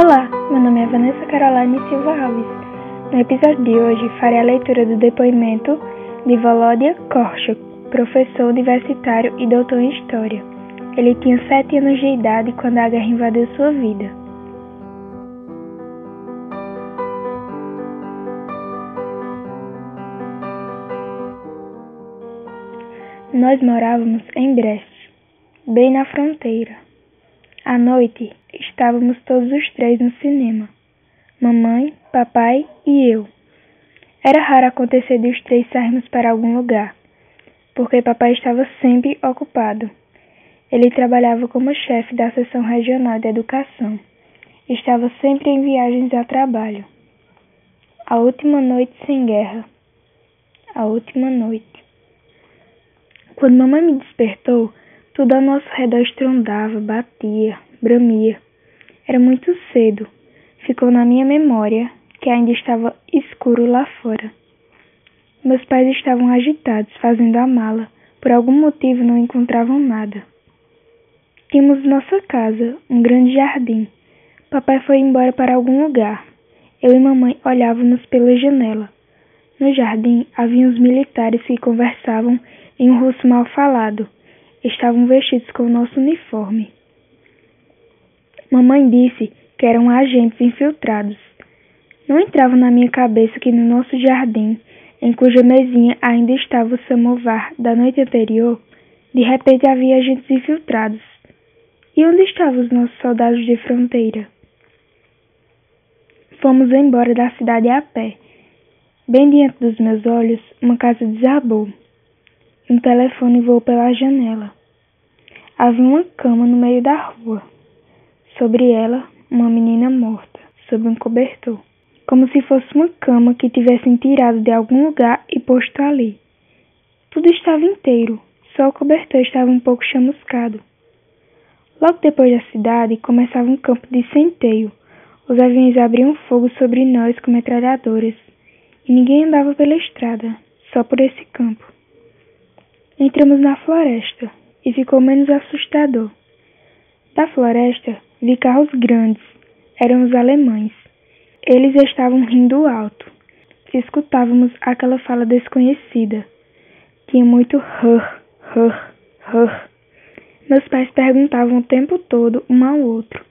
Olá, meu nome é Vanessa Caroline Silva Alves. No episódio de hoje farei a leitura do depoimento de Volodya Korchuk, professor universitário e doutor em História. Ele tinha sete anos de idade quando a guerra invadiu sua vida. Nós morávamos em Brest, bem na fronteira. À noite, estávamos todos os três no cinema: mamãe, papai e eu. Era raro acontecer de os três sairmos para algum lugar, porque papai estava sempre ocupado. Ele trabalhava como chefe da seção regional de educação. Estava sempre em viagens a trabalho. A última noite sem guerra. A última noite. Quando mamãe me despertou, tudo ao nosso redor estrondava, batia, bramia. Era muito cedo. Ficou na minha memória que ainda estava escuro lá fora. Meus pais estavam agitados, fazendo a mala. Por algum motivo não encontravam nada. Tínhamos nossa casa, um grande jardim. Papai foi embora para algum lugar. Eu e mamãe olhávamos pela janela. No jardim havia uns militares que conversavam em um russo mal falado. Estavam vestidos com o nosso uniforme. Mamãe disse que eram agentes infiltrados. Não entrava na minha cabeça que no nosso jardim, em cuja mesinha ainda estava o samovar da noite anterior, de repente havia agentes infiltrados. E onde estavam os nossos soldados de fronteira? Fomos embora da cidade a pé. Bem diante dos meus olhos, uma casa desabou. Um telefone voou pela janela. Havia uma cama no meio da rua. Sobre ela, uma menina morta, sob um cobertor. Como se fosse uma cama que tivessem tirado de algum lugar e posto ali. Tudo estava inteiro, só o cobertor estava um pouco chamuscado. Logo depois da cidade, começava um campo de centeio. Os aviões abriam fogo sobre nós com metralhadoras. E ninguém andava pela estrada, só por esse campo. Entramos na floresta e ficou menos assustador. Da floresta vi carros grandes, eram os alemães. Eles estavam rindo alto. Escutávamos aquela fala desconhecida. Tinha muito rr, rr, rr. Meus pais perguntavam o tempo todo um ao outro: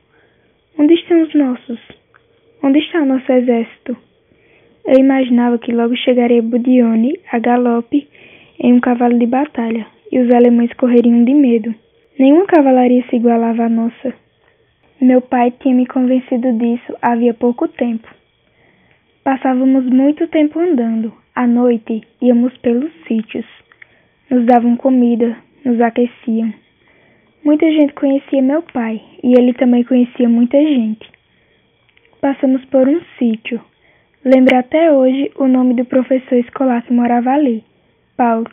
Onde estão os nossos? Onde está o nosso exército? Eu imaginava que logo chegaria Budione a galope em um cavalo de batalha, e os alemães correriam de medo. Nenhuma cavalaria se igualava à nossa. Meu pai tinha me convencido disso havia pouco tempo. Passávamos muito tempo andando. À noite íamos pelos sítios. Nos davam comida, nos aqueciam. Muita gente conhecia meu pai e ele também conhecia muita gente. Passamos por um sítio. Lembro até hoje o nome do professor escolar que morava ali. Pauk.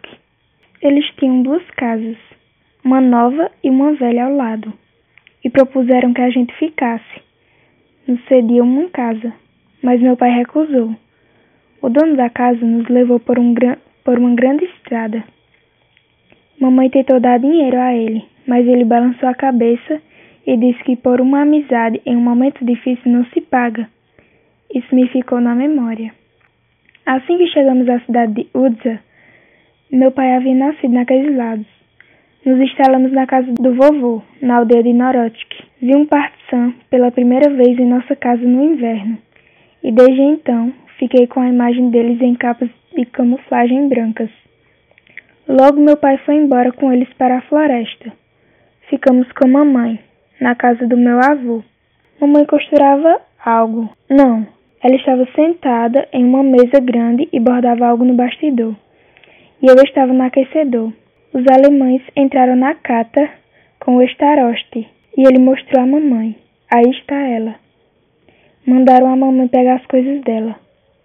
Eles tinham duas casas, uma nova e uma velha ao lado, e propuseram que a gente ficasse. Nos cediam uma casa, mas meu pai recusou. O dono da casa nos levou por, um por uma grande estrada. Mamãe tentou dar dinheiro a ele, mas ele balançou a cabeça e disse que por uma amizade em um momento difícil não se paga. Isso me ficou na memória. Assim que chegamos à cidade de Udza, meu pai havia nascido naqueles lados. Nos instalamos na casa do vovô, na aldeia de Norotik. Vi um partizan pela primeira vez em nossa casa no inverno, e desde então fiquei com a imagem deles em capas de camuflagem brancas. Logo meu pai foi embora com eles para a floresta. Ficamos com mamãe, na casa do meu avô. Mamãe costurava algo. Não, ela estava sentada em uma mesa grande e bordava algo no bastidor e eu estava no aquecedor. Os alemães entraram na cata com o estaroste e ele mostrou a mamãe. Aí está ela. Mandaram a mamãe pegar as coisas dela.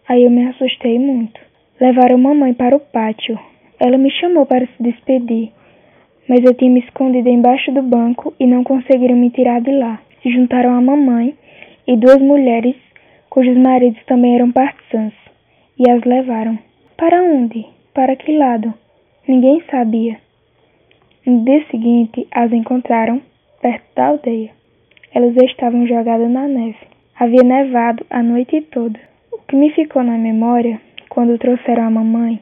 Aí eu me assustei muito. Levaram a mamãe para o pátio. Ela me chamou para se despedir, mas eu tinha me escondido embaixo do banco e não conseguiram me tirar de lá. Se juntaram a mamãe e duas mulheres cujos maridos também eram partisans e as levaram. Para onde? Para que lado? Ninguém sabia. No dia seguinte, as encontraram perto da aldeia. Elas estavam jogadas na neve. Havia nevado a noite toda. O que me ficou na memória, quando trouxeram a mamãe,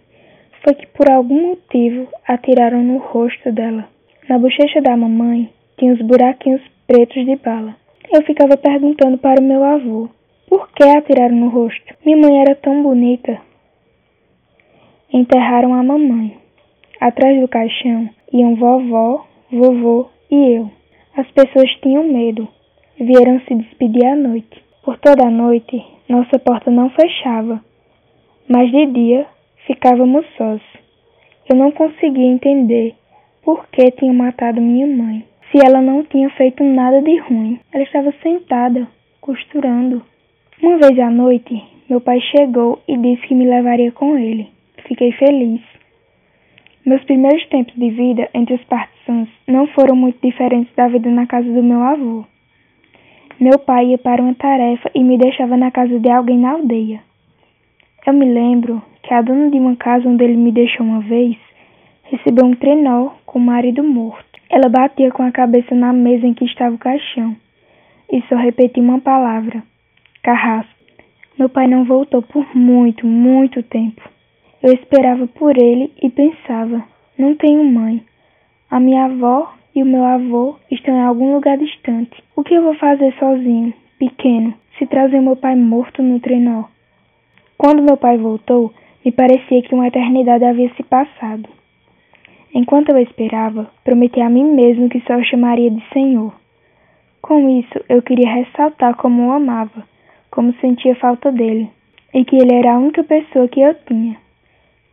foi que por algum motivo atiraram no rosto dela. Na bochecha da mamãe tinha os buraquinhos pretos de bala. Eu ficava perguntando para o meu avô por que atiraram no rosto. Minha mãe era tão bonita. Enterraram a mamãe. Atrás do caixão iam vovó, vovô e eu. As pessoas tinham medo. Vieram se despedir à noite. Por toda a noite, nossa porta não fechava. Mas de dia, ficávamos sós. Eu não conseguia entender por que tinham matado minha mãe. Se ela não tinha feito nada de ruim, ela estava sentada, costurando. Uma vez à noite, meu pai chegou e disse que me levaria com ele. Fiquei feliz. Meus primeiros tempos de vida entre os partisans não foram muito diferentes da vida na casa do meu avô. Meu pai ia para uma tarefa e me deixava na casa de alguém na aldeia. Eu me lembro que a dona de uma casa onde ele me deixou uma vez recebeu um trenó com o marido morto. Ela batia com a cabeça na mesa em que estava o caixão e só repetia uma palavra: carrasco. Meu pai não voltou por muito, muito tempo. Eu esperava por ele e pensava: não tenho mãe. A minha avó e o meu avô estão em algum lugar distante. O que eu vou fazer sozinho, pequeno, se trazer meu pai morto no trenó? Quando meu pai voltou, me parecia que uma eternidade havia se passado. Enquanto eu esperava, prometi a mim mesmo que só o chamaria de Senhor. Com isso, eu queria ressaltar como o amava, como sentia falta dele, e que ele era a única pessoa que eu tinha.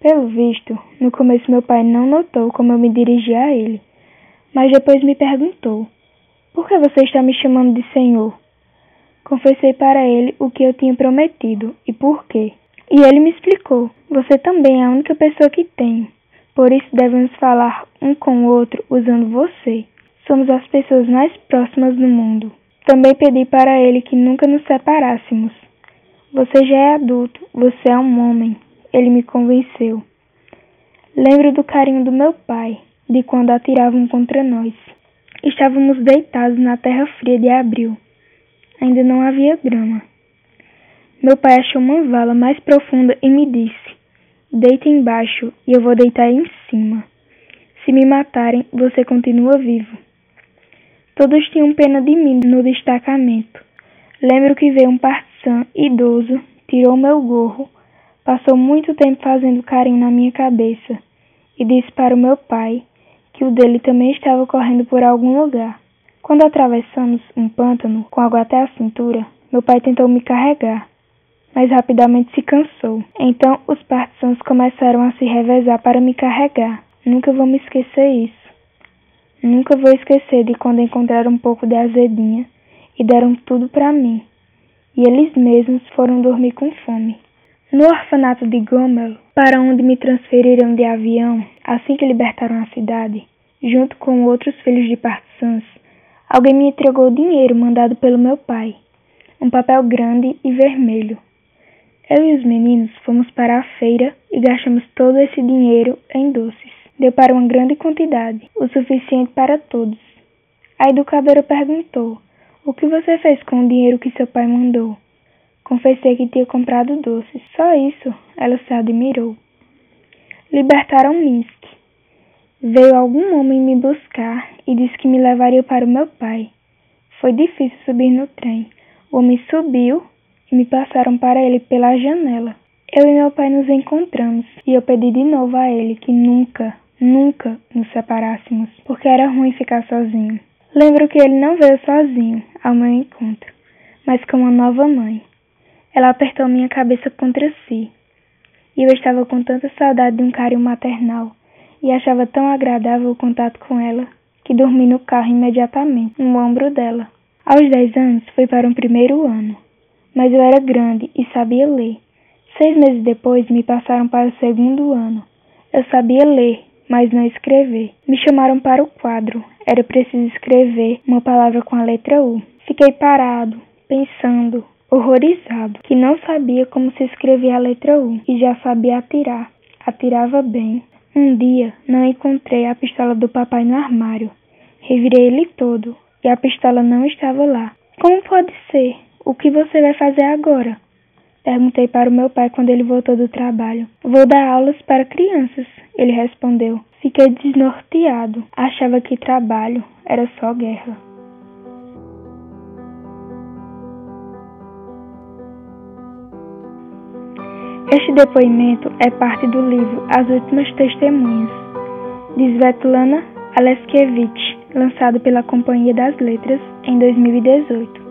Pelo visto, no começo meu pai não notou como eu me dirigia a ele, mas depois me perguntou: Por que você está me chamando de Senhor? Confessei para ele o que eu tinha prometido e por quê. E ele me explicou: Você também é a única pessoa que tenho. Por isso devemos falar um com o outro usando você. Somos as pessoas mais próximas do mundo. Também pedi para ele que nunca nos separássemos. Você já é adulto, você é um homem, ele me convenceu. Lembro do carinho do meu pai, de quando atiravam contra nós. Estávamos deitados na terra fria de abril. Ainda não havia grama. Meu pai achou uma vala mais profunda e me disse: Deite embaixo e eu vou deitar em cima. Se me matarem, você continua vivo. Todos tinham pena de mim no destacamento. Lembro que veio um partisan idoso, tirou meu gorro Passou muito tempo fazendo carinho na minha cabeça e disse para o meu pai que o dele também estava correndo por algum lugar. Quando atravessamos um pântano com água até a cintura, meu pai tentou me carregar, mas rapidamente se cansou. Então os partisans começaram a se revezar para me carregar. Nunca vou me esquecer isso. Nunca vou esquecer de quando encontraram um pouco de azedinha e deram tudo para mim. E eles mesmos foram dormir com fome. No orfanato de Gomel, para onde me transferiram de avião assim que libertaram a cidade, junto com outros filhos de partisans, alguém me entregou dinheiro mandado pelo meu pai, um papel grande e vermelho. Eu e os meninos fomos para a feira e gastamos todo esse dinheiro em doces. Deu para uma grande quantidade, o suficiente para todos. A educadora perguntou: O que você fez com o dinheiro que seu pai mandou? Confessei que tinha comprado doces. Só isso. Ela se admirou. Libertaram Minsk. Veio algum homem me buscar e disse que me levaria para o meu pai. Foi difícil subir no trem. O homem subiu e me passaram para ele pela janela. Eu e meu pai nos encontramos e eu pedi de novo a ele que nunca, nunca nos separássemos, porque era ruim ficar sozinho. Lembro que ele não veio sozinho ao meu encontro, mas com uma nova mãe. Ela apertou minha cabeça contra si. E eu estava com tanta saudade de um carinho maternal e achava tão agradável o contato com ela que dormi no carro imediatamente, no ombro dela. Aos dez anos fui para um primeiro ano, mas eu era grande e sabia ler. Seis meses depois me passaram para o segundo ano. Eu sabia ler, mas não escrever. Me chamaram para o quadro. Era preciso escrever uma palavra com a letra U. Fiquei parado, pensando, horrorizado, que não sabia como se escrevia a letra U e já sabia atirar. Atirava bem. Um dia não encontrei a pistola do papai no armário. Revirei ele todo. e a pistola não estava lá. Como pode ser? O que você vai fazer agora? Perguntei para o meu pai quando ele voltou do trabalho. Vou dar aulas para crianças, ele respondeu. Fiquei desnorteado. Achava que trabalho era só guerra. Este depoimento é parte do livro As Últimas Testemunhas, de Svetlana Aleskevich, lançado pela Companhia das Letras em 2018.